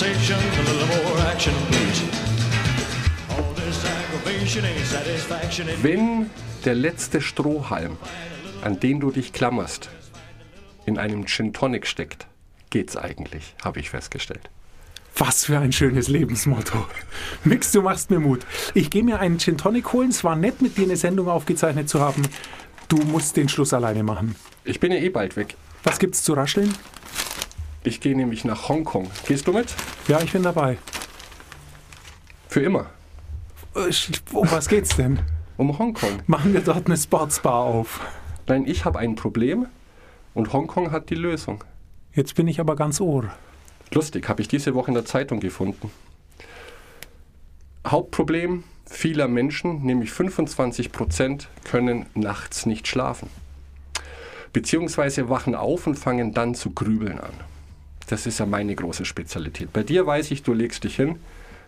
conversation, a little more action, please. All this aggravation ain't satisfaction. Wenn der letzte Strohhalm, an den du dich klammerst, in einem Gin Tonic steckt, geht's eigentlich, habe ich festgestellt. Was für ein schönes Lebensmotto. Mix, du machst mir Mut. Ich gehe mir einen Gin Tonic holen. Es war nett, mit dir eine Sendung aufgezeichnet zu haben. Du musst den Schluss alleine machen. Ich bin ja eh bald weg. Was gibt's zu rascheln? Ich gehe nämlich nach Hongkong. Gehst du mit? Ja, ich bin dabei. Für immer. Um was geht's denn? Um Hongkong. Machen wir dort eine Sportsbar auf. Nein, ich habe ein Problem und Hongkong hat die Lösung. Jetzt bin ich aber ganz ohr. Lustig, habe ich diese Woche in der Zeitung gefunden. Hauptproblem vieler Menschen, nämlich 25 Prozent, können nachts nicht schlafen. Beziehungsweise wachen auf und fangen dann zu grübeln an. Das ist ja meine große Spezialität. Bei dir weiß ich, du legst dich hin,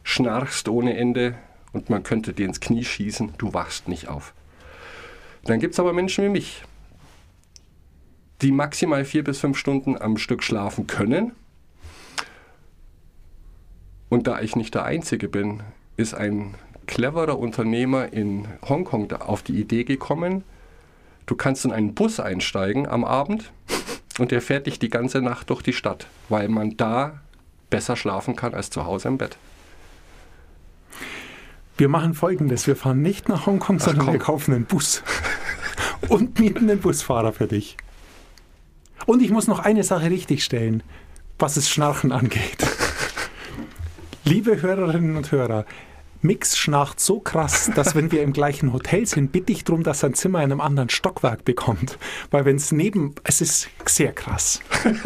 schnarchst ohne Ende und man könnte dir ins Knie schießen, du wachst nicht auf. Dann gibt es aber Menschen wie mich, die maximal vier bis fünf Stunden am Stück schlafen können. Und da ich nicht der Einzige bin, ist ein cleverer Unternehmer in Hongkong auf die Idee gekommen, du kannst in einen Bus einsteigen am Abend und der fährt dich die ganze Nacht durch die Stadt, weil man da besser schlafen kann als zu Hause im Bett. Wir machen folgendes: Wir fahren nicht nach Hongkong, sondern komm. wir kaufen einen Bus. Und mieten einen Busfahrer für dich. Und ich muss noch eine Sache richtigstellen, was das Schnarchen angeht. Liebe Hörerinnen und Hörer, Mix schnarcht so krass, dass wenn wir im gleichen Hotel sind, bitte ich darum, dass sein Zimmer in einem anderen Stockwerk bekommt. Weil wenn es neben, es ist sehr krass.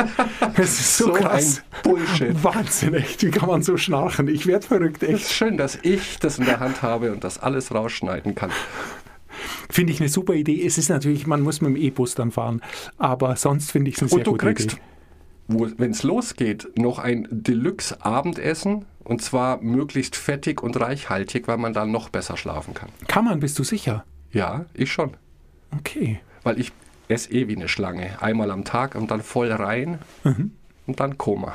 Es ist so, So krass. ein Bullshit. Wahnsinn, echt. Wie kann man so schnarchen? Ich werde verrückt, Es echt. ist schön, dass ich das in der Hand habe und das alles rausschneiden kann. Finde ich eine super Idee. Es ist natürlich, man muss mit dem E-Bus dann fahren. Aber sonst finde ich es eine sehr Und du gute kriegst, Idee. Wenn es losgeht, noch ein Deluxe-Abendessen und zwar möglichst fettig und reichhaltig, weil man dann noch besser schlafen kann. Kann man, bist du sicher? Ja, ich schon. Okay. Weil ich esse eh wie eine Schlange. Einmal am Tag und dann voll rein Mhm. und dann Koma.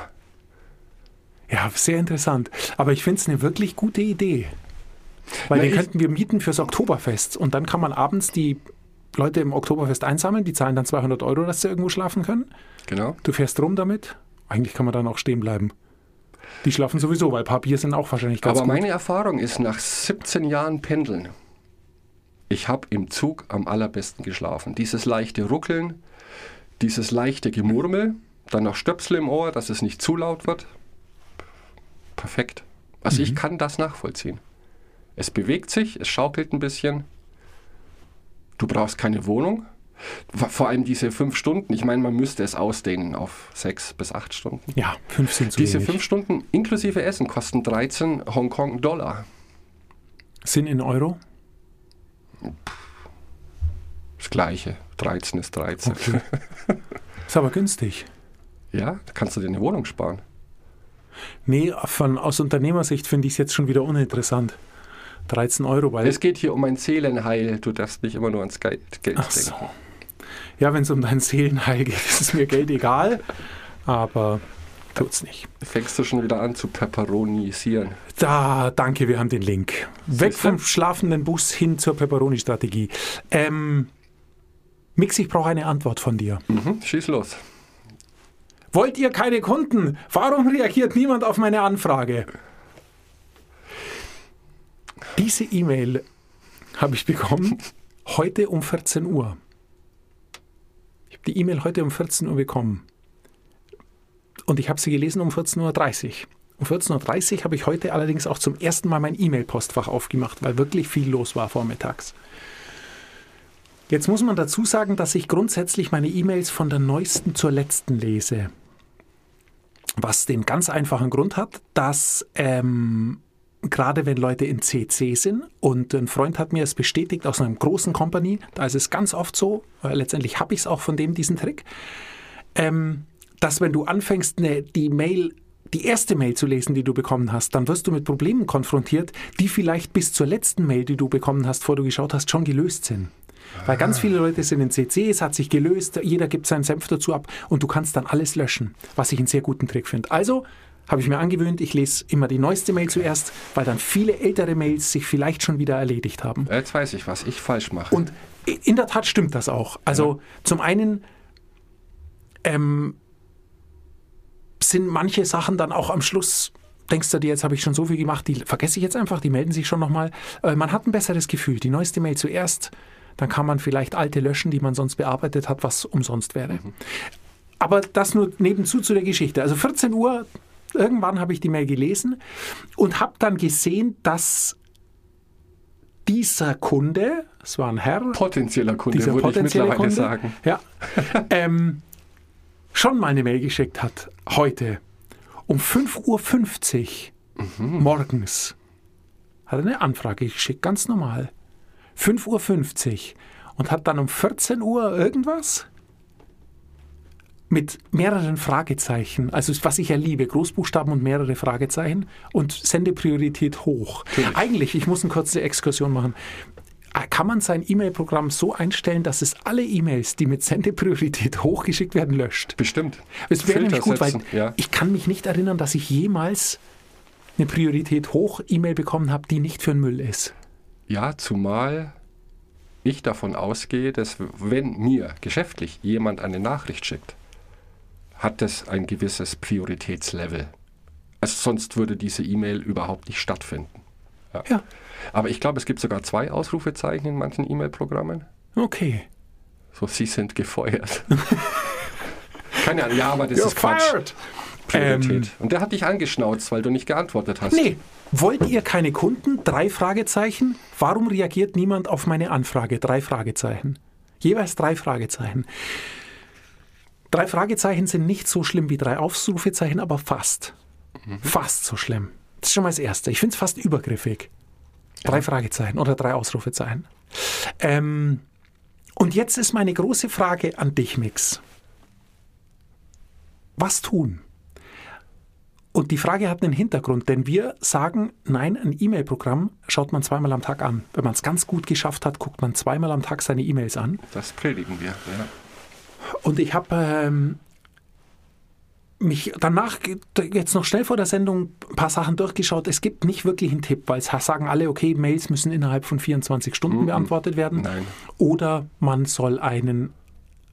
Ja, sehr interessant. Aber ich finde es eine wirklich gute Idee. Weil Na, den könnten wir mieten fürs Oktoberfest. Und dann kann man abends die Leute im Oktoberfest einsammeln. Die zahlen dann 200 Euro, dass sie irgendwo schlafen können. Genau. Du fährst rum damit. Eigentlich kann man dann auch stehen bleiben. Die schlafen sowieso, weil Bier sind auch wahrscheinlich ganz Aber gut. meine Erfahrung ist, nach 17 Jahren Pendeln, ich habe im Zug am allerbesten geschlafen. Dieses leichte Ruckeln, dieses leichte Gemurmel, dann noch Stöpsel im Ohr, dass es nicht zu laut wird. Perfekt. Also Mhm. ich kann das nachvollziehen. Es bewegt sich, es schaukelt ein bisschen. Du brauchst keine Wohnung. Vor allem diese fünf Stunden, ich meine, man müsste es ausdehnen auf sechs bis acht Stunden. ja, fünf sind zu Diese wenig. fünf Stunden inklusive Essen kosten 13 Hongkong-Dollar. sind in Euro. Das gleiche. 13 ist 13. Okay. Ist aber günstig. Ja, da kannst du dir eine Wohnung sparen. Nee, von, aus Unternehmersicht finde ich es jetzt schon wieder uninteressant. 13 Euro, weil Es geht hier um ein Seelenheil. Du darfst nicht immer nur ans Geld, Geld Ach so. Ja, wenn es um dein Seelenheil geht, ist es mir Geld egal. Aber tut's nicht. Fängst du schon wieder an zu pepperonisieren. Da, danke, wir haben den Link. Weg vom schlafenden Bus hin zur Pepperoni-Strategie. Ähm, Mix, ich brauche eine Antwort von dir. Mhm, schieß los. Wollt ihr keine Kunden? Warum reagiert niemand auf meine Anfrage? Diese E-Mail habe ich bekommen heute um 14 Uhr. Die E-Mail heute um 14 Uhr bekommen. Und ich habe sie gelesen um 14.30 Uhr. Um 14.30 Uhr habe ich heute allerdings auch zum ersten Mal mein E-Mail-Postfach aufgemacht, weil wirklich viel los war vormittags. Jetzt muss man dazu sagen, dass ich grundsätzlich meine E-Mails von der neuesten zur letzten lese. Was den ganz einfachen Grund hat, dass ähm, gerade wenn Leute in CC sind und ein Freund hat mir es bestätigt aus einer großen Company, da ist es ganz oft so, äh, letztendlich habe ich es auch von dem diesen Trick, ähm, dass wenn du anfängst, ne, die Mail, die erste Mail zu lesen, die du bekommen hast, dann wirst du mit Problemen konfrontiert, die vielleicht bis zur letzten Mail, die du bekommen hast, vor du geschaut hast, schon gelöst sind. Weil ganz viele Leute sind in CC, es hat sich gelöst, jeder gibt seinen Senf dazu ab und du kannst dann alles löschen, was ich einen sehr guten Trick finde. Also habe ich mir angewöhnt, ich lese immer die neueste Mail zuerst, weil dann viele ältere Mails sich vielleicht schon wieder erledigt haben. Jetzt weiß ich, was ich falsch mache. Und in der Tat stimmt das auch. Also zum einen ähm, sind manche Sachen dann auch am Schluss, denkst du dir, jetzt habe ich schon so viel gemacht, die vergesse ich jetzt einfach, die melden sich schon nochmal. Äh, man hat ein besseres Gefühl. Die neueste Mail zuerst, dann kann man vielleicht alte löschen, die man sonst bearbeitet hat, was umsonst wäre. Aber das nur nebenzu zu der Geschichte. Also 14 Uhr, irgendwann habe ich die Mail gelesen und habe dann gesehen, dass dieser Kunde, es war ein Herr, Potenzieller Kunde, dieser würde ich potenzielle mittlerweile Kunde, sagen. Ja, ähm, schon mal eine Mail geschickt hat, heute, um 5.50 Uhr Mhm. morgens. Hat er eine Anfrage geschickt, ganz normal. 5.50 Uhr und hat dann um 14 Uhr irgendwas mit mehreren Fragezeichen, also was ich ja liebe, Großbuchstaben und mehrere Fragezeichen und Sendepriorität hoch. Eigentlich, ich muss eine kurze Exkursion machen. Kann man sein E-Mail-Programm so einstellen, dass es alle E-Mails, die mit Sendepriorität hochgeschickt werden, löscht? Bestimmt. Es wäre nämlich gut, weil ja. ich kann mich nicht erinnern, dass ich jemals eine Priorität hoch E-Mail bekommen habe, die nicht für den Müll ist. Ja, zumal ich davon ausgehe, dass wenn mir geschäftlich jemand eine Nachricht schickt, hat das ein gewisses Prioritätslevel. Also sonst würde diese E-Mail überhaupt nicht stattfinden. Ja, Aber ich glaube, es gibt sogar zwei Ausrufezeichen in manchen E-Mail-Programmen. okay. So, Sie sind gefeuert. Keine Ahnung, ja, aber das ist Quatsch. Priorität. Ähm, Und der hat dich angeschnauzt, weil du nicht geantwortet hast. Nee. Wollt ihr keine Kunden? Drei Fragezeichen. Warum reagiert niemand auf meine Anfrage? Drei Fragezeichen. Jeweils drei Fragezeichen. Drei Fragezeichen sind nicht so schlimm wie drei Ausrufezeichen, aber fast. Fast so schlimm. Das ist schon mal das Erste. Ich finde es fast übergriffig. Drei Fragezeichen oder drei Ausrufezeichen. Ähm, und jetzt ist meine große Frage an dich, Mix. Was tun? Und die Frage hat einen Hintergrund, denn wir sagen, nein, ein E-Mail-Programm schaut man zweimal am Tag an. Wenn man es ganz gut geschafft hat, guckt man zweimal am Tag seine E-Mails an. Das predigen wir. Ja. Und ich habe ähm, mich danach jetzt noch schnell vor der Sendung ein paar Sachen durchgeschaut. Es gibt nicht wirklich einen Tipp, weil es sagen alle, okay, Mails müssen innerhalb von 24 Stunden beantwortet werden. Nein. Oder man soll einen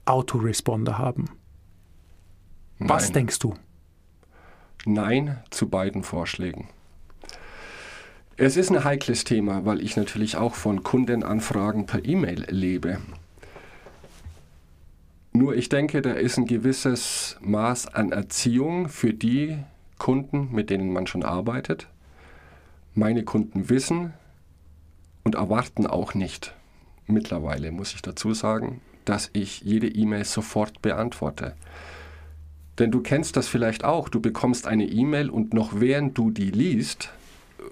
Autoresponder haben. Was Nein. denkst du? Nein zu beiden Vorschlägen. Es ist ein heikles Thema, weil ich natürlich auch von Kundenanfragen per E-Mail lebe. Nur ich denke, da ist ein gewisses Maß an Erziehung für die Kunden, mit denen man schon arbeitet. Meine Kunden wissen und erwarten auch nicht, mittlerweile muss ich dazu sagen, dass ich jede E-Mail sofort beantworte. Denn du kennst das vielleicht auch. Du bekommst eine E-Mail und noch während du die liest,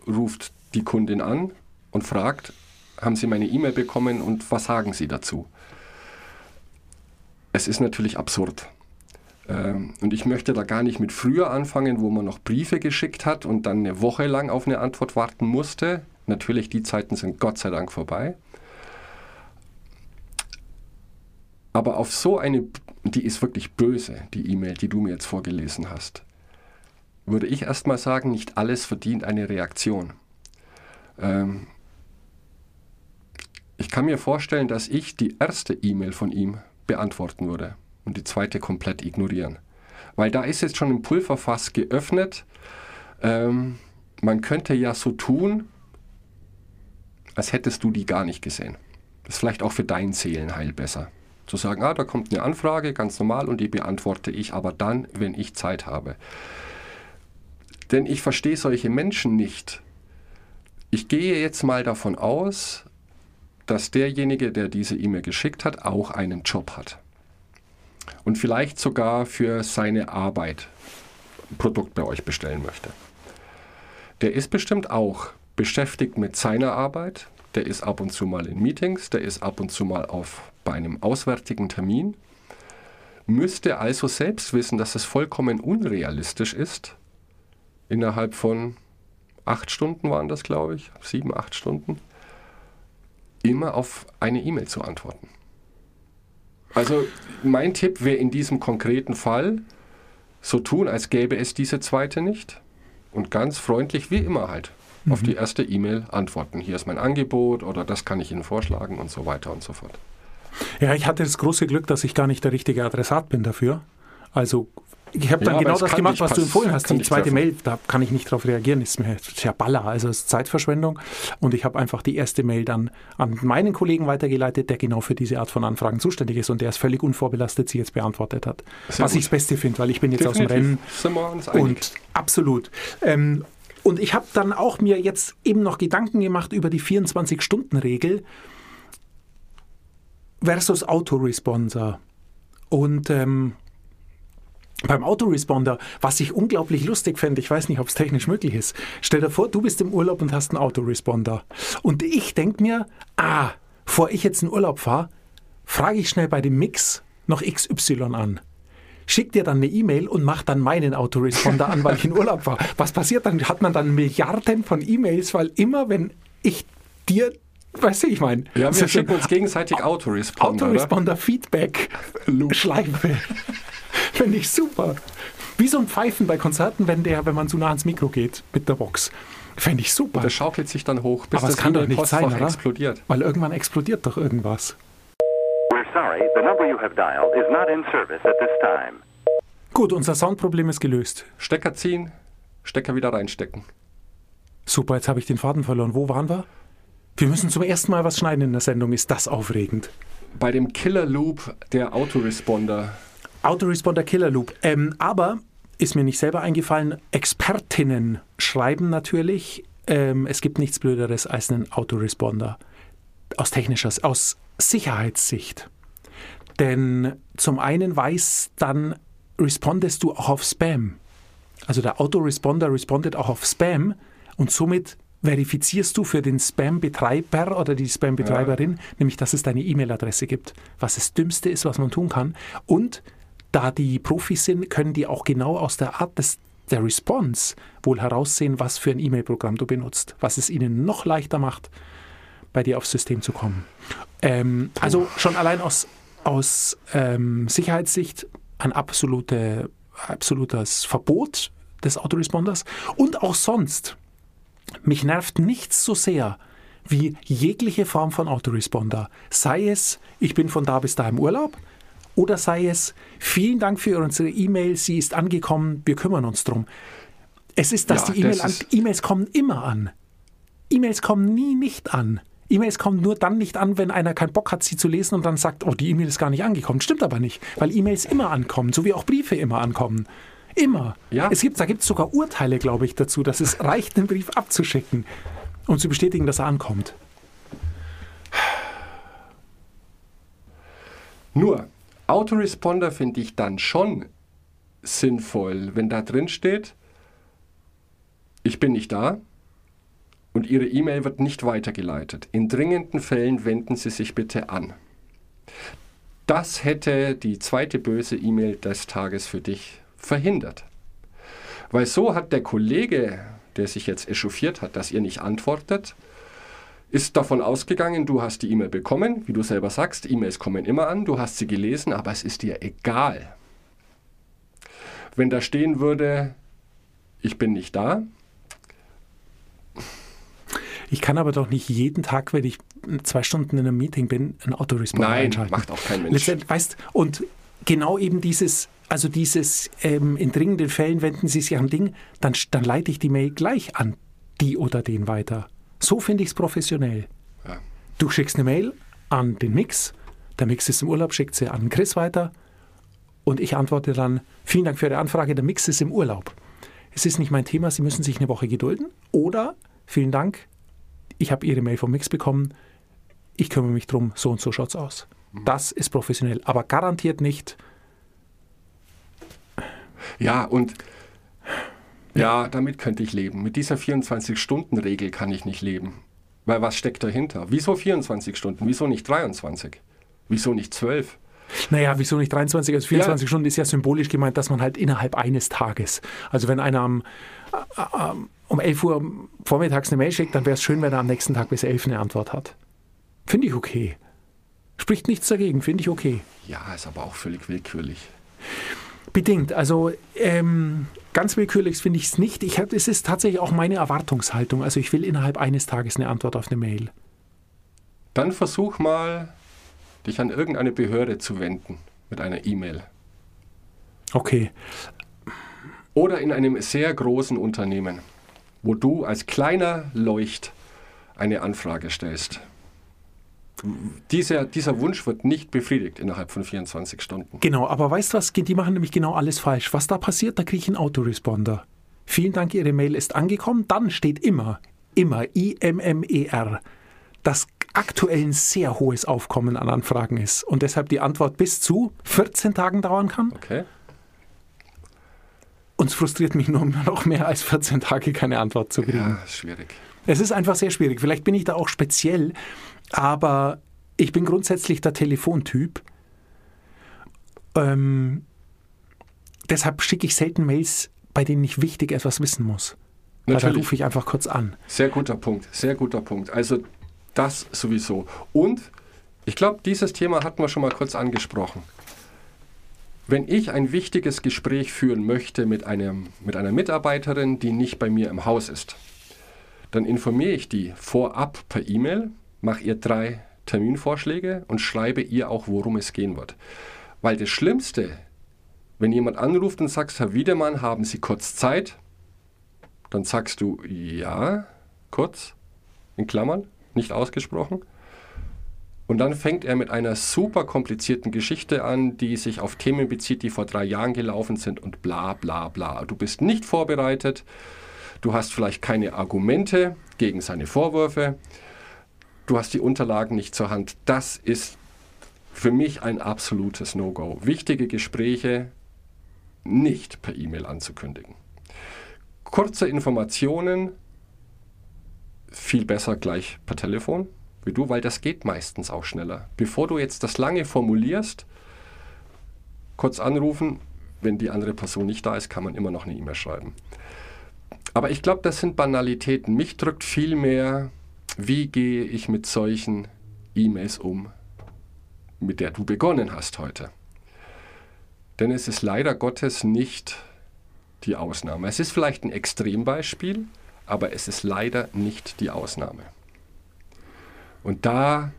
ruft die Kundin an und fragt, haben Sie meine E-Mail bekommen und was sagen Sie dazu? Es ist natürlich absurd. Ähm, Und ich möchte da gar nicht mit früher anfangen, wo man noch Briefe geschickt hat und dann eine Woche lang auf eine Antwort warten musste. Natürlich, die Zeiten sind Gott sei Dank vorbei. Aber auf so eine, die ist wirklich böse, die E-Mail, die du mir jetzt vorgelesen hast, würde ich erstmal sagen, nicht alles verdient eine Reaktion. Ähm, ich kann mir vorstellen, dass ich die erste E-Mail von ihm beantworten würde und die zweite komplett ignorieren. Weil da ist jetzt schon ein Pulverfass geöffnet. Ähm, man könnte ja so tun, als hättest du die gar nicht gesehen. Das ist vielleicht auch für dein Seelenheil besser. Zu sagen, ah, da kommt eine Anfrage, ganz normal, und die beantworte ich aber dann, wenn ich Zeit habe. Denn ich verstehe solche Menschen nicht. Ich gehe jetzt mal davon aus, dass derjenige, der diese E-Mail geschickt hat, auch einen Job hat. Und vielleicht sogar für seine Arbeit ein Produkt bei euch bestellen möchte. Der ist bestimmt auch beschäftigt mit seiner Arbeit. Der ist ab und zu mal in Meetings, der ist ab und zu mal auf, bei einem auswärtigen Termin. Müsste also selbst wissen, dass es vollkommen unrealistisch ist, innerhalb von acht Stunden waren das, glaube ich, sieben, acht Stunden, immer auf eine E-Mail zu antworten. Also mein Tipp wäre in diesem konkreten Fall, so tun, als gäbe es diese zweite nicht und ganz freundlich wie immer halt auf die erste E-Mail antworten. Hier ist mein Angebot oder das kann ich Ihnen vorschlagen und so weiter und so fort. Ja, ich hatte das große Glück, dass ich gar nicht der richtige Adressat bin dafür. Also ich habe dann Ja, genau das gemacht, was du empfohlen hast. Die zweite. Mail, da kann ich nicht darauf reagieren, ist mir ja Baller, also es ist Zeitverschwendung. Und ich habe einfach die erste Mail dann an meinen Kollegen weitergeleitet, der genau für diese Art von Anfragen zuständig ist und der es völlig unvorbelastet sie jetzt beantwortet hat. Sehr was gut. ich das Beste finde, weil ich bin jetzt aus dem Definitiv. Rennen und absolut. Ähm, und ich habe dann auch mir jetzt eben noch Gedanken gemacht über die 24-Stunden-Regel versus Autoresponder. Und ähm, beim Autoresponder, was ich unglaublich lustig fände, ich weiß nicht, ob es technisch möglich ist. Stell dir vor, du bist im Urlaub und hast einen Autoresponder. Und ich denke mir, ah, bevor ich jetzt in Urlaub fahre, frage ich schnell bei dem Mix noch XY an. Schick dir dann eine E-Mail und mach dann meinen Autoresponder an, weil ich in Urlaub war. Was passiert dann? Hat man dann Milliarden von E-Mails, weil immer, wenn ich dir, weißt du, ich meine, ja, wir schicken uns gegenseitig Autoresponder. oder? Finde ich super. Wie so ein Pfeifen bei Konzerten, wenn der, wenn man zu nah ans Mikro geht mit der Box. Fände ich super. Das schaukelt sich dann hoch, bis Aber es das kann doch nicht sein, oder? explodiert. Weil irgendwann explodiert doch irgendwas. We're sorry, the number you have dialed is not in service at this time. Gut, unser Soundproblem ist gelöst. Stecker ziehen, Stecker wieder reinstecken. Super, jetzt habe ich den Faden verloren. Wo waren wir? Wir müssen zum ersten Mal was schneiden in der Sendung. Ist das aufregend? Bei dem Killer Loop der Autoresponder. Autoresponder Killer Loop. Ähm, aber ist mir nicht selber eingefallen, Expertinnen schreiben natürlich, ähm, es gibt nichts Blöderes als einen Autoresponder. Aus technischer, aus Sicherheitssicht. Denn zum einen weiß dann, respondest du auch auf Spam. Also der Autoresponder respondet auch auf Spam und somit verifizierst du für den Spam-Betreiber oder die Spam-Betreiberin, nämlich dass es deine E-Mail-Adresse gibt, was das Dümmste ist, was man tun kann. Und da die Profis sind, können die auch genau aus der Art des, der Response wohl heraussehen, was für ein E-Mail-Programm du benutzt, was es ihnen noch leichter macht, bei dir aufs System zu kommen. Ähm, also schon allein aus, aus ähm, Sicherheitssicht ein absolute, absolutes Verbot des Autoresponders und auch sonst. Mich nervt nichts so sehr wie jegliche Form von Autoresponder. Sei es, ich bin von da bis da im Urlaub, oder sei es, vielen Dank für unsere E-Mail, sie ist angekommen, wir kümmern uns drum. Es ist, dass Ja, die E-Mail das E-Mails kommen immer an. E-Mails kommen nie nicht an. E-Mails kommen nur dann nicht an, wenn einer keinen Bock hat, sie zu lesen und dann sagt, oh, die E-Mail ist gar nicht angekommen. Stimmt aber nicht, weil E-Mails immer ankommen, so wie auch Briefe immer ankommen. Immer. Ja. Es gibt, da gibt es sogar Urteile, glaube ich, dazu, dass es reicht, einen Brief abzuschicken und zu bestätigen, dass er ankommt. Nur, Autoresponder finde ich dann schon sinnvoll, wenn da drin steht, ich bin nicht da und Ihre E-Mail wird nicht weitergeleitet. In dringenden Fällen wenden Sie sich bitte an. Das hätte die zweite böse E-Mail des Tages für dich verhindert. Weil so hat der Kollege, der sich jetzt echauffiert hat, dass ihr nicht antwortet, ist davon ausgegangen, du hast die E-Mail bekommen, wie du selber sagst, E-Mails kommen immer an, du hast sie gelesen, aber es ist dir egal. Wenn da stehen würde, ich bin nicht da, Ich kann aber doch nicht jeden Tag, wenn ich zwei Stunden in einem Meeting bin, einen Autoresponder nein, einschalten. macht auch kein Mensch. Letztendlich, weißt, und genau eben dieses, also dieses, ähm, in dringenden Fällen wenden Sie sich an Ding, dann, dann leite ich die Mail gleich an die oder den weiter. So finde ich es professionell. Ja. Du schickst eine Mail an den Mix, der Mix ist im Urlaub, schickt sie an Chris weiter und ich antworte dann, vielen Dank für Ihre Anfrage, der Mix ist im Urlaub. Es ist nicht mein Thema, Sie müssen sich eine Woche gedulden oder vielen Dank, ich habe Ihre Mail vom Mix bekommen, ich kümmere mich drum, so und so schaut's aus. Das ist professionell, aber garantiert nicht. Ja, und ja, damit könnte ich leben. Mit dieser 24-Stunden-Regel kann ich nicht leben. Weil was steckt dahinter? Wieso 24 Stunden? Wieso nicht 23? Wieso nicht 12? Naja, wieso nicht 23? Also 24 Ja. Stunden ist ja symbolisch gemeint, dass man halt innerhalb eines Tages. Also wenn einer am, äh, äh, um 11 Uhr vormittags eine Mail schickt, dann wäre es schön, wenn er am nächsten Tag bis 11 eine Antwort hat. Finde ich okay. Spricht nichts dagegen, finde ich okay. Ja, ist aber auch völlig willkürlich. Bedingt. Also ähm, ganz willkürlich finde ich es nicht. Ich hab, es ist tatsächlich auch meine Erwartungshaltung. Also ich will innerhalb eines Tages eine Antwort auf eine Mail. Dann versuch mal, dich an irgendeine Behörde zu wenden mit einer E-Mail. Okay. Oder in einem sehr großen Unternehmen, wo du als kleiner Leucht eine Anfrage stellst. Dieser, dieser Wunsch wird nicht befriedigt innerhalb von 24 Stunden. Genau, aber weißt du was? Die machen nämlich genau alles falsch. Was da passiert, da kriege ich einen Autoresponder. Vielen Dank, Ihre Mail ist angekommen. Dann steht immer, immer IMMER, dass aktuell ein sehr hohes Aufkommen an Anfragen ist und deshalb die Antwort bis zu 14 Tagen dauern kann. Okay? Und es frustriert mich nur noch mehr als 14 Tage keine Antwort zu kriegen. Ja, schwierig. Es ist einfach sehr schwierig. Vielleicht bin ich da auch speziell, aber ich bin grundsätzlich der Telefontyp. Ähm, deshalb schicke ich selten Mails, bei denen ich wichtig etwas wissen muss. Weil da Natürlich. rufe ich einfach kurz an. Sehr guter Punkt, sehr guter Punkt. Also das sowieso. Und ich glaube, dieses Thema hatten wir schon mal kurz angesprochen. Wenn ich ein wichtiges Gespräch führen möchte mit, einem, mit einer Mitarbeiterin, die nicht bei mir im Haus ist, dann informiere ich die vorab per E-Mail, mache ihr drei Terminvorschläge und schreibe ihr auch, worum es gehen wird. Weil das Schlimmste, wenn jemand anruft und sagt, Herr Wiedemann, haben Sie kurz Zeit? Dann sagst du ja, kurz, in Klammern, nicht ausgesprochen. Und dann fängt er mit einer super komplizierten Geschichte an, die sich auf Themen bezieht, die vor drei Jahren gelaufen sind und bla bla bla. Du bist nicht vorbereitet, du hast vielleicht keine Argumente gegen seine Vorwürfe, du hast die Unterlagen nicht zur Hand. Das ist für mich ein absolutes No-Go. Wichtige Gespräche nicht per E-Mail anzukündigen. Kurze Informationen, viel besser gleich per Telefon wie du, weil das geht meistens auch schneller. Bevor du jetzt das lange formulierst, kurz anrufen, wenn die andere Person nicht da ist, kann man immer noch eine E-Mail schreiben. Aber ich glaube, das sind Banalitäten. Mich drückt viel mehr, wie gehe ich mit solchen E-Mails um, mit der du begonnen hast heute. Denn es ist leider Gottes nicht die Ausnahme. Es ist vielleicht ein Extrembeispiel, aber es ist leider nicht die Ausnahme. Und da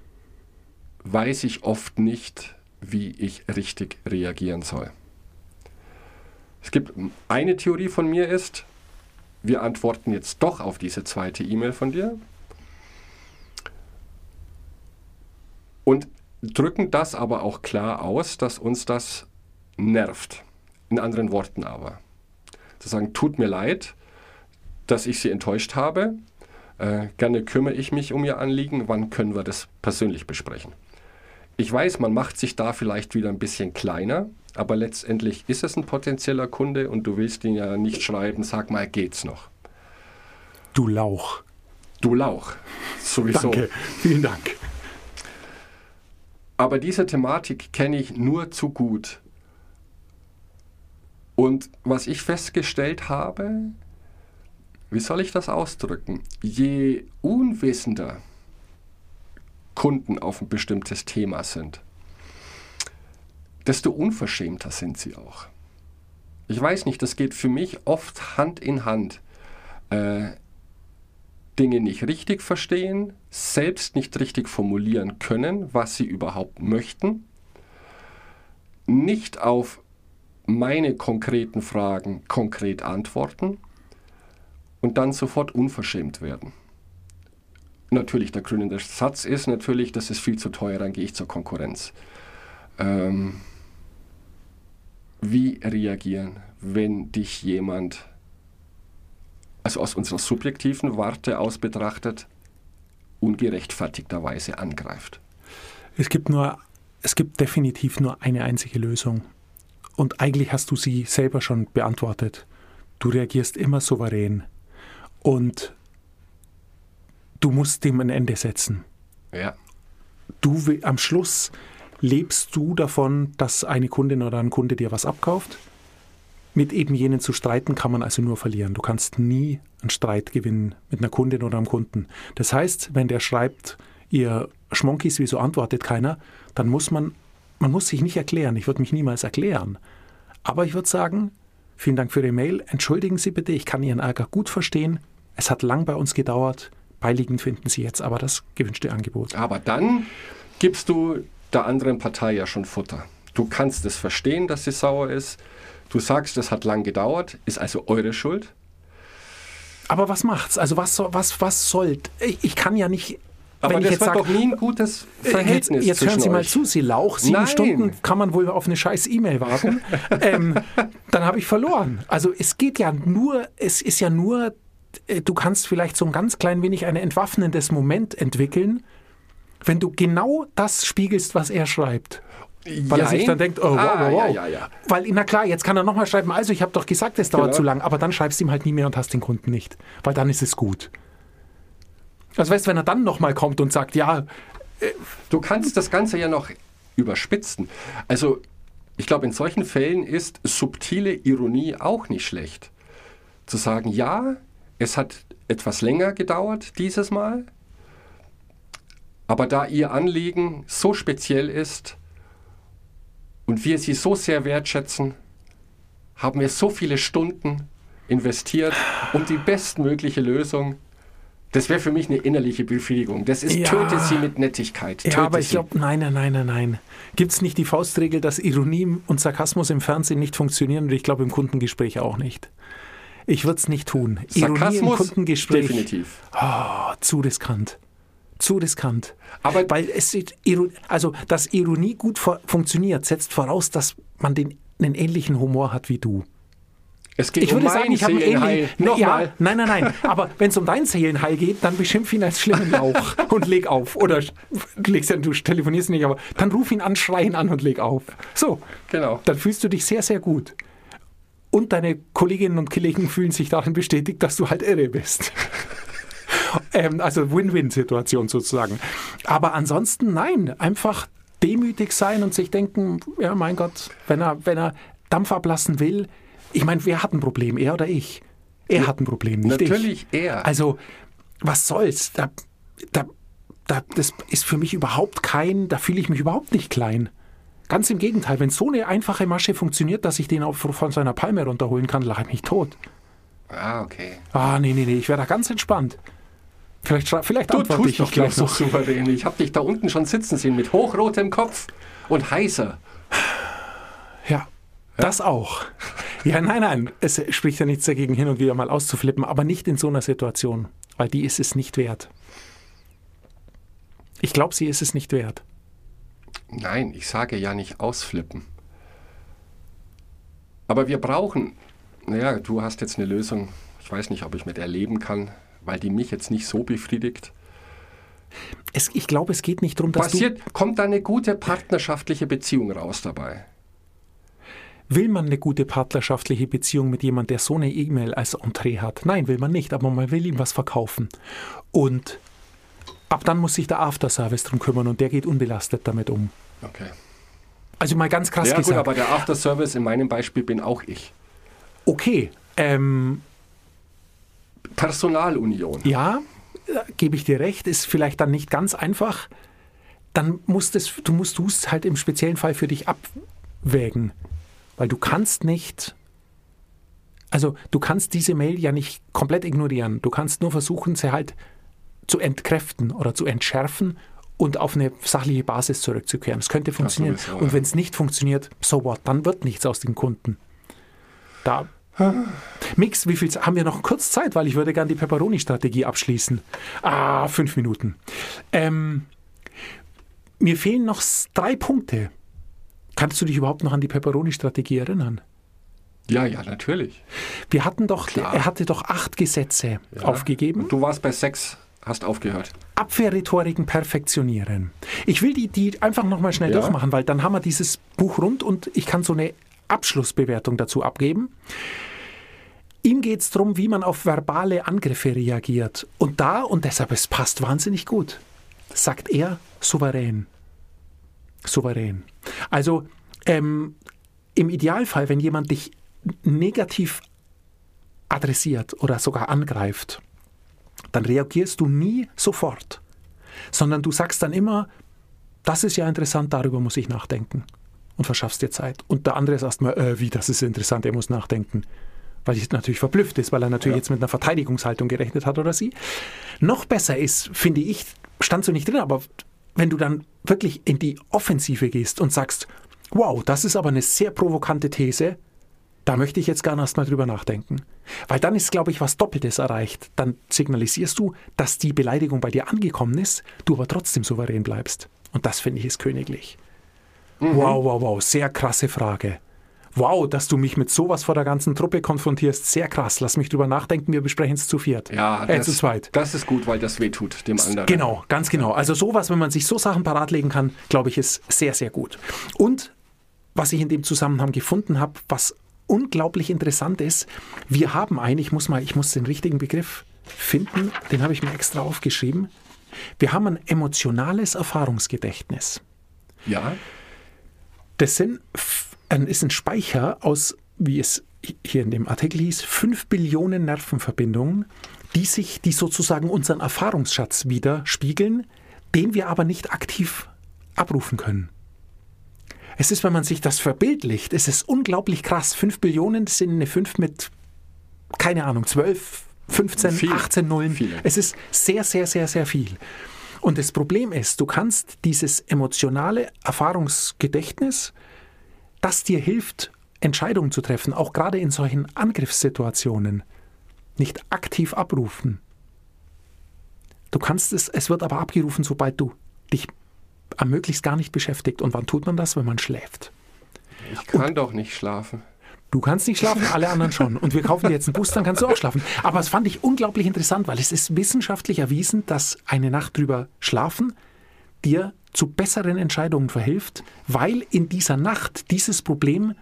weiß ich oft nicht, wie ich richtig reagieren soll. Es gibt eine Theorie von mir ist, wir antworten jetzt doch auf diese zweite E-Mail von dir und drücken das aber auch klar aus, dass uns das nervt. In anderen Worten aber. Zu sagen, tut mir leid, dass ich Sie enttäuscht habe. Äh, gerne kümmere ich mich um Ihr Anliegen. Wann können wir das persönlich besprechen? Ich weiß, man macht sich da vielleicht wieder ein bisschen kleiner, aber letztendlich ist es ein potenzieller Kunde und du willst ihn ja nicht schreiben, sag mal, geht's noch? Du Lauch. Du Lauch. Sowieso. Danke. Vielen Dank. Aber diese Thematik kenne ich nur zu gut. Und was ich festgestellt habe, wie soll ich das ausdrücken? Je unwissender Kunden auf ein bestimmtes Thema sind, desto unverschämter sind sie auch. Ich weiß nicht, das geht für mich oft Hand in Hand. Äh, Dinge nicht richtig verstehen, selbst nicht richtig formulieren können, was sie überhaupt möchten, nicht auf meine konkreten Fragen konkret antworten und dann sofort unverschämt werden. Natürlich, der krönende Satz ist natürlich, das ist viel zu teuer, dann gehe ich zur Konkurrenz. Ähm, wie reagieren, wenn dich jemand, also aus unserer subjektiven Warte aus betrachtet, ungerechtfertigterweise angreift? Es gibt nur, es gibt definitiv nur eine einzige Lösung. Und eigentlich hast du sie selber schon beantwortet. Du reagierst immer souverän. Und du musst dem ein Ende setzen. Ja, Du am Schluss lebst du davon, dass eine Kundin oder ein Kunde dir was abkauft. Mit eben jenen zu streiten kann man also nur verlieren. Du kannst nie einen Streit gewinnen mit einer Kundin oder einem Kunden. Das heißt, wenn der schreibt, ihr Schmonkis, wieso antwortet keiner, dann muss man, man muss sich nicht erklären. Ich würde mich niemals erklären. Aber ich würde sagen, vielen Dank für Ihre Mail. Entschuldigen Sie bitte, ich kann Ihren Ärger gut verstehen. Es hat lang bei uns gedauert. Beiliegend finden Sie jetzt aber das gewünschte Angebot. Aber dann gibst du der anderen Partei ja schon Futter. Du kannst es verstehen, dass sie sauer ist. Du sagst, es hat lang gedauert, ist also eure Schuld. Aber was macht's? Also was, soll- was, was soll? Ich, ich kann ja nicht. Aber wenn ich das jetzt sage, doch nie ein gutes Jetzt, Verhältnis jetzt hören zwischen Sie mal euch. zu, Sie Lauch, sieben Nein. Stunden kann man wohl auf eine scheiß E-Mail warten. ähm, dann habe ich verloren. Also es geht ja nur, es ist ja nur, äh, du kannst vielleicht so ein ganz klein wenig ein entwaffnendes Moment entwickeln, wenn du genau das spiegelst, was er schreibt. Weil er sich dann denkt, oh wow, Ah, wow, wow. Ja, ja, ja. Weil, na klar, jetzt kann er nochmal schreiben, also ich habe doch gesagt, es dauert Genau. zu lang, aber dann schreibst du ihm halt nie mehr und hast den Kunden nicht. Weil dann ist es gut. Also weißt du, wenn er dann nochmal kommt und sagt, ja, Du kannst das Ganze ja noch überspitzen. Also, ich glaube, in solchen Fällen ist subtile Ironie auch nicht schlecht. Zu sagen, ja, es hat etwas länger gedauert dieses Mal, aber da Ihr Anliegen so speziell ist und wir Sie so sehr wertschätzen, haben wir so viele Stunden investiert, um die bestmögliche Lösung. Das wäre für mich eine innerliche Befriedigung. Das ist, Ja. töte sie mit Nettigkeit. Ja, töte aber ich sie. glaube, nein, nein, nein, nein, nein. Gibt es nicht die Faustregel, dass Ironie und Sarkasmus im Fernsehen nicht funktionieren und ich glaube im Kundengespräch auch nicht. Ich würde es nicht tun. Ironie im Sarkasmus Kundengespräch, definitiv. oh, zu riskant. Zu riskant. Aber Weil es also, dass Ironie gut fu- funktioniert, setzt voraus, dass man den, einen ähnlichen Humor hat wie du. es geht Ich würde um sagen, mein ich habe einen ähnlichen. Nochmal. Ja, nein, nein, nein. Aber wenn es um dein Seelenheil geht, dann beschimpf ihn als schlimmen Lauch und leg auf. Oder legst du telefonierst nicht, aber dann ruf ihn an, schrei ihn an und leg auf. So, Genau. dann fühlst du dich sehr, sehr gut. Und deine Kolleginnen und Kollegen fühlen sich darin bestätigt, dass du halt irre bist. ähm, also Win-Win-Situation sozusagen. Aber ansonsten nein, einfach demütig sein und sich denken, ja mein Gott, wenn er, wenn er Dampf ablassen will, ich meine, wer hat ein Problem, er oder ich? Er hat ein Problem, nicht Natürlich ich. er. Also, was soll's? Da, da, da, das ist für mich überhaupt kein, da fühle ich mich überhaupt nicht klein. Ganz im Gegenteil, wenn so eine einfache Masche funktioniert, dass ich den auch von seiner Palme runterholen kann, lache ich mich tot. Ah, okay. Ah, nee, nee, nee, ich wäre da ganz entspannt. Vielleicht, vielleicht Du antworte ich doch dich gleich so souverän. Ich habe dich da unten schon sitzen sehen mit hochrotem Kopf und heißer. Ja, das auch. Ja, nein, nein, es spricht ja nichts dagegen, hin und wieder mal auszuflippen, aber nicht in so einer Situation, weil die ist es nicht wert. Ich glaube, sie ist es nicht wert. Nein, ich sage ja nicht ausflippen. Aber wir brauchen, naja, du hast jetzt eine Lösung, ich weiß nicht, ob ich mit erleben kann, weil die mich jetzt nicht so befriedigt. Es, ich glaube, es geht nicht darum, dass Passiert, kommt da eine gute partnerschaftliche Beziehung raus dabei? du, will man eine gute partnerschaftliche Beziehung mit jemandem, der so eine E-Mail als Entree hat? Nein, will man nicht, aber man will ihm was verkaufen. Und ab dann muss sich der Afterservice drum kümmern und der geht unbelastet damit um. Okay. Also mal ganz krass Ja gut, gesagt. aber der Afterservice in meinem Beispiel bin auch ich. okay, ähm, Personalunion. Ja, gebe ich dir recht, ist vielleicht dann nicht ganz einfach. Dann musst es, du musst es halt im speziellen Fall für dich abwägen. Weil du kannst nicht, also du kannst diese Mail ja nicht komplett ignorieren. Du kannst nur versuchen, sie halt zu entkräften oder zu entschärfen und auf eine sachliche Basis zurückzukehren. Es könnte funktionieren. sowieso, und wenn es nicht funktioniert, so what, dann wird nichts aus den Kunden. Da Mix, wie viel haben wir noch kurz Zeit, weil ich würde gerne die Pepperoni-Strategie abschließen. Ah, fünf Minuten. Ähm, mir fehlen noch drei Punkte. Kannst du dich überhaupt noch an die Pepperoni-Strategie erinnern? Ja, ja, natürlich. Wir hatten doch, Klar. er hatte doch acht Gesetze aufgegeben. Und du warst bei sechs, hast aufgehört. Abwehrrhetoriken perfektionieren. Ich will die, die einfach nochmal schnell Ja. durchmachen, weil dann haben wir dieses Buch rund und ich kann so eine Abschlussbewertung dazu abgeben. Ihm geht es darum, wie man auf verbale Angriffe reagiert. Und da, und deshalb, es passt wahnsinnig gut, sagt er souverän. Souverän. Also ähm, im Idealfall, wenn jemand dich negativ adressiert oder sogar angreift, dann reagierst du nie sofort, sondern du sagst dann immer, das ist ja interessant, darüber muss ich nachdenken. Und verschaffst dir Zeit. Und der andere ist erstmal, äh, wie, das ist interessant, er muss nachdenken. Weil ich natürlich verblüfft ist, weil er natürlich Ja. jetzt mit einer Verteidigungshaltung gerechnet hat oder sie. Noch besser ist, finde ich, stand so nicht drin, aber wenn du dann wirklich in die Offensive gehst und sagst, wow, das ist aber eine sehr provokante These, da möchte ich jetzt gar erst mal drüber nachdenken. Weil dann ist, glaube ich, was Doppeltes erreicht. Dann signalisierst du, dass die Beleidigung bei dir angekommen ist, du aber trotzdem souverän bleibst. Und das finde ich ist königlich. Wow, wow, wow, sehr krasse Frage. Wow, dass du mich mit sowas vor der ganzen Truppe konfrontierst, sehr krass. Lass mich drüber nachdenken, wir besprechen es zu viert. Ja, äh, das, zu zweit. das ist gut, weil das wehtut dem anderen. Genau, ganz genau. Also sowas, wenn man sich so Sachen parat legen kann, glaube ich, ist sehr, sehr gut. Und was ich in dem Zusammenhang gefunden habe, was unglaublich interessant ist, wir haben einen, ich muss mal, ich muss den richtigen Begriff finden, den habe ich mir extra aufgeschrieben. Wir haben ein emotionales Erfahrungsgedächtnis. Ja, Das sind, ist ein Speicher aus, wie es hier in dem Artikel hieß, 5 Billionen Nervenverbindungen, die sich, die sozusagen unseren Erfahrungsschatz widerspiegeln, den wir aber nicht aktiv abrufen können. Es ist, wenn man sich das verbildlicht, es ist unglaublich krass. 5 Billionen das sind eine 5 mit, keine Ahnung, 12, 15, Viel. 18 Nullen. Viele. Es ist sehr, sehr, sehr, sehr viel. Und das Problem ist, du kannst dieses emotionale Erfahrungsgedächtnis, das dir hilft, Entscheidungen zu treffen, auch gerade in solchen Angriffssituationen, nicht aktiv abrufen. Du kannst es, es wird aber abgerufen, sobald du dich möglichst gar nicht beschäftigt. Und wann tut man das? Wenn man schläft. ich kann doch nicht schlafen. Du kannst nicht schlafen, alle anderen schon. Und wir kaufen dir jetzt einen Bus, dann kannst du auch schlafen. Aber es fand ich unglaublich interessant, weil es ist wissenschaftlich erwiesen, dass eine Nacht drüber schlafen dir zu besseren Entscheidungen verhilft, weil in dieser Nacht dieses Problem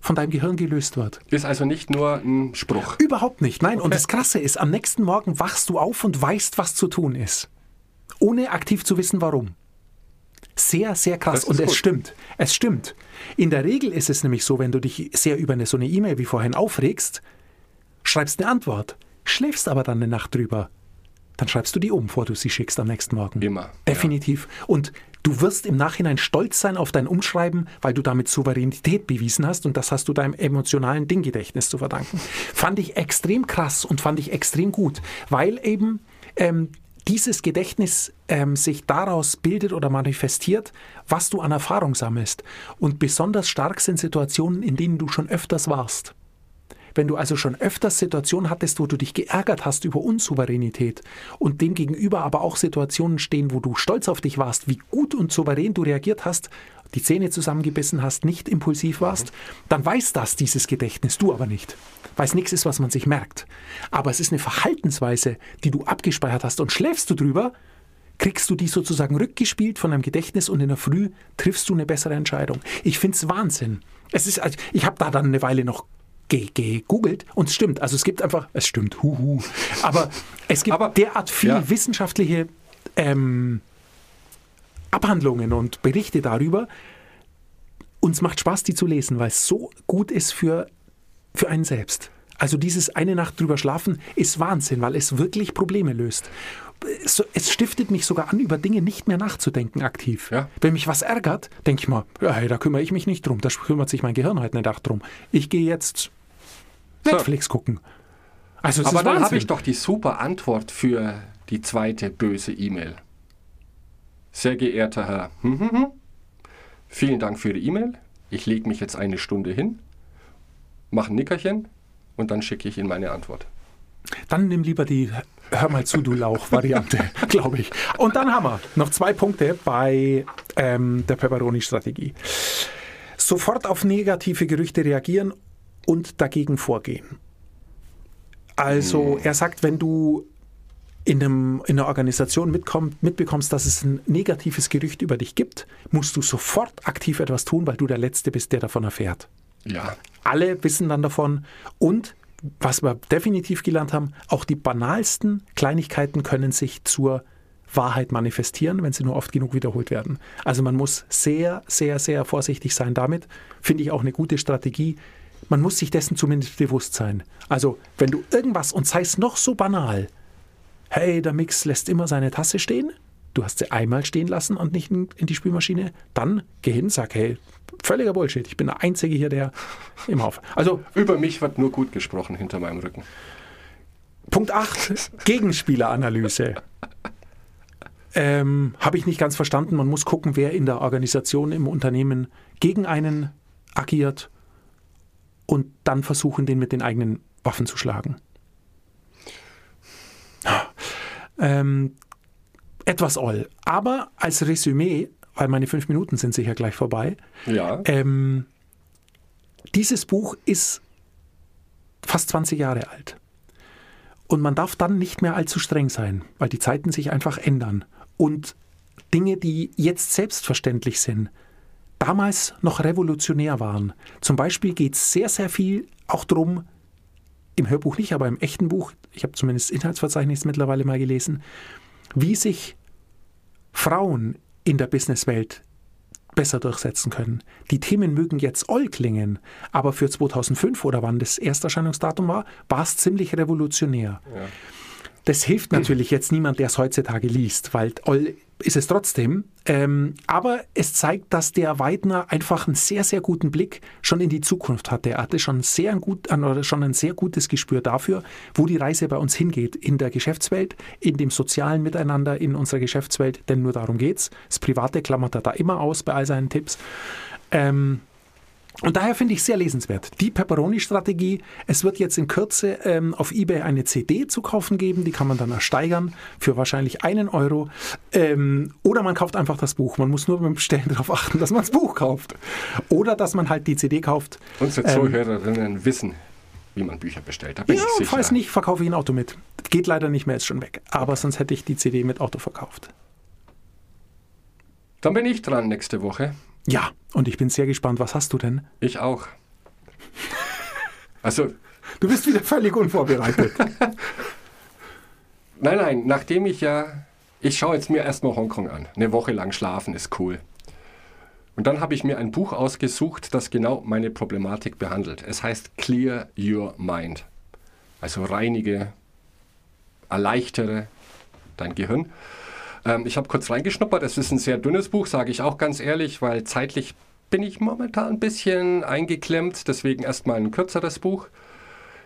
von deinem Gehirn gelöst wird. Ist also nicht nur ein Spruch. Überhaupt nicht. Nein, und das Krasse ist, am nächsten Morgen wachst du auf und weißt, was zu tun ist. Ohne aktiv zu wissen, warum. Sehr, sehr krass. Und es gut. stimmt. Es stimmt. In der Regel ist es nämlich so, wenn du dich sehr über eine, so eine E-Mail wie vorhin aufregst, schreibst eine Antwort, schläfst aber dann eine Nacht drüber, dann schreibst du die um, bevor du sie schickst am nächsten Morgen. Immer, Definitiv. Und du wirst im Nachhinein stolz sein auf dein Umschreiben, weil du damit Souveränität bewiesen hast und das hast du deinem emotionalen Dinggedächtnis zu verdanken. Fand ich extrem krass und fand ich extrem gut, weil eben ähm, dieses Gedächtnis ähm, sich daraus bildet oder manifestiert, was du an Erfahrung sammelst. Und besonders stark sind Situationen, in denen du schon öfters warst. Wenn du also schon öfters Situationen hattest, wo du dich geärgert hast über Unsouveränität und demgegenüber aber auch Situationen stehen, wo du stolz auf dich warst, wie gut und souverän du reagiert hast, die Zähne zusammengebissen hast, nicht impulsiv warst, dann weiß das dieses Gedächtnis, du aber nicht. Weil es nichts ist, was man sich merkt. Aber es ist eine Verhaltensweise, die du abgespeichert hast und schläfst du drüber, kriegst du die sozusagen rückgespielt von deinem Gedächtnis und in der Früh triffst du eine bessere Entscheidung. Ich finde es Wahnsinn. Es ist, also ich habe da dann eine Weile noch ge- gegoogelt und es stimmt. Also es gibt einfach, es stimmt, huhu. Aber es gibt Aber- derart viel ja. wissenschaftliche ähm, Abhandlungen und Berichte darüber. Uns macht Spaß, die zu lesen, weil es so gut ist für, für einen selbst. Also dieses eine Nacht drüber schlafen ist Wahnsinn, weil es wirklich Probleme löst. Es, es stiftet mich sogar an, über Dinge nicht mehr nachzudenken aktiv. Ja. Wenn mich was ärgert, denke ich mal, hey, da kümmere ich mich nicht drum, da kümmert sich mein Gehirn heute nicht drum. Ich gehe jetzt Netflix gucken. Also Aber dann habe ich doch die super Antwort für die zweite böse E-Mail. Sehr geehrter Herr, hm, hm, hm, vielen Dank für die E-Mail. Ich lege mich jetzt eine Stunde hin, mache ein Nickerchen und dann schicke ich Ihnen meine Antwort. Dann nimm lieber die Hör mal zu, du Lauch-Variante, glaube ich. Und dann haben wir noch zwei Punkte bei ähm, der Pepperoni-Strategie. Sofort auf negative Gerüchte reagieren und dagegen vorgehen. Also, er sagt, wenn du in, einem, in einer Organisation mitkomm, mitbekommst, dass es ein negatives Gerücht über dich gibt, musst du sofort aktiv etwas tun, weil du der Letzte bist, der davon erfährt. Ja, Alle wissen dann davon und was wir definitiv gelernt haben, auch die banalsten Kleinigkeiten können sich zur Wahrheit manifestieren, wenn sie nur oft genug wiederholt werden. Also man muss sehr, sehr, sehr vorsichtig sein damit. Finde ich auch eine gute Strategie. Man muss sich dessen zumindest bewusst sein. Also wenn du irgendwas, und sei es noch so banal, hey, der Mix lässt immer seine Tasse stehen, du hast sie einmal stehen lassen und nicht in, die Spülmaschine, dann geh hin, sag, hey, völliger Bullshit, ich bin der Einzige hier, der im Hauf. Also Über mich wird nur gut gesprochen hinter meinem Rücken. Punkt 8, Gegenspieleranalyse. Ähm, Habe ich nicht ganz verstanden. Man muss gucken, wer in der Organisation, im Unternehmen gegen einen agiert und dann versuchen, den mit den eigenen Waffen zu schlagen. Ähm, etwas all. Aber als Resümee, weil meine fünf Minuten sind sicher gleich vorbei, Ja. ähm, dieses Buch ist fast 20 Jahre alt. Und man darf dann nicht mehr allzu streng sein, weil die Zeiten sich einfach ändern. Und Dinge, die jetzt selbstverständlich sind, damals noch revolutionär waren. Zum Beispiel geht es sehr, sehr viel auch darum, im Hörbuch nicht, aber im echten Buch, ich habe zumindest Inhaltsverzeichnis mittlerweile mal gelesen, wie sich Frauen in der Businesswelt besser durchsetzen können. Die Themen mögen jetzt all klingen, aber für 2005 oder wann das Ersterscheinungsdatum war, war es ziemlich revolutionär. Das hilft natürlich jetzt niemand, der es heutzutage liest, weil all ist es trotzdem. Ähm, aber es zeigt, dass der Weidner einfach einen sehr, sehr guten Blick schon in die Zukunft hatte. Er hatte schon, sehr gut, oder schon ein sehr gutes Gespür dafür, wo die Reise bei uns hingeht. In der Geschäftswelt, in dem sozialen Miteinander in unserer Geschäftswelt, denn nur darum geht's. Das Private klammert er da immer aus bei all seinen Tipps. Ähm, und daher finde ich sehr lesenswert. Die Pepperoni-Strategie. Es wird jetzt in Kürze ähm, auf eBay eine CD zu kaufen geben. Die kann man dann ersteigern für wahrscheinlich einen Euro. Ähm, oder man kauft einfach das Buch. Man muss nur beim Bestellen darauf achten, dass man das Buch kauft. Oder dass man halt die CD kauft. Unsere Ähm, Zuhörerinnen wissen, wie man Bücher bestellt. Da bin Ja, ich sicher. falls nicht, verkaufe ich ein Auto mit. Geht leider nicht mehr, ist schon weg. Aber sonst hätte ich die CD mit Auto verkauft. Dann bin ich dran nächste Woche. Ja, und ich bin sehr gespannt. Was hast du denn? Ich auch. Also, Du bist wieder völlig unvorbereitet. nein, nein, nachdem ich ja. Ich schaue jetzt mir erstmal Hongkong an. Eine Woche lang schlafen ist cool. Und dann habe ich mir ein Buch ausgesucht, das genau meine Problematik behandelt. Es heißt Clear Your Mind. Also reinige, erleichtere dein Gehirn. Ähm, ich habe kurz reingeschnuppert. Es ist ein sehr dünnes Buch, sage ich auch ganz ehrlich, weil zeitlich bin ich momentan ein bisschen eingeklemmt. Deswegen erstmal ein kürzeres Buch.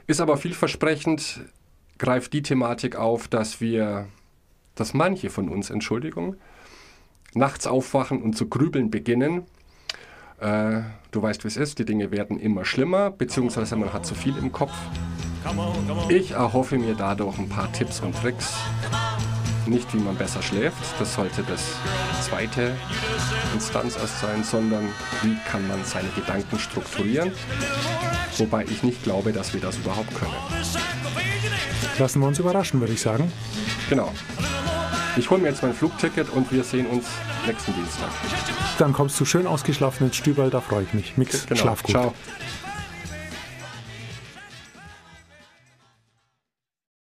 Ist aber vielversprechend, greift die Thematik auf, dass wir, dass manche von uns, Entschuldigung, nachts aufwachen und zu grübeln beginnen. Äh, du weißt, wie es ist, die Dinge werden immer schlimmer, beziehungsweise man hat zu viel im Kopf. Ich erhoffe mir dadurch ein paar Tipps und Tricks. Nicht, wie man besser schläft, das sollte das zweite Instanz erst sein, sondern wie kann man seine Gedanken strukturieren. Wobei ich nicht glaube, dass wir das überhaupt können. Lassen wir uns überraschen, würde ich sagen. Genau. Ich hole mir jetzt mein Flugticket und wir sehen uns nächsten Dienstag. Dann kommst du schön ausgeschlafen ins Stüberl, da freue ich mich. Mix, Genau. schlaf gut. Ciao.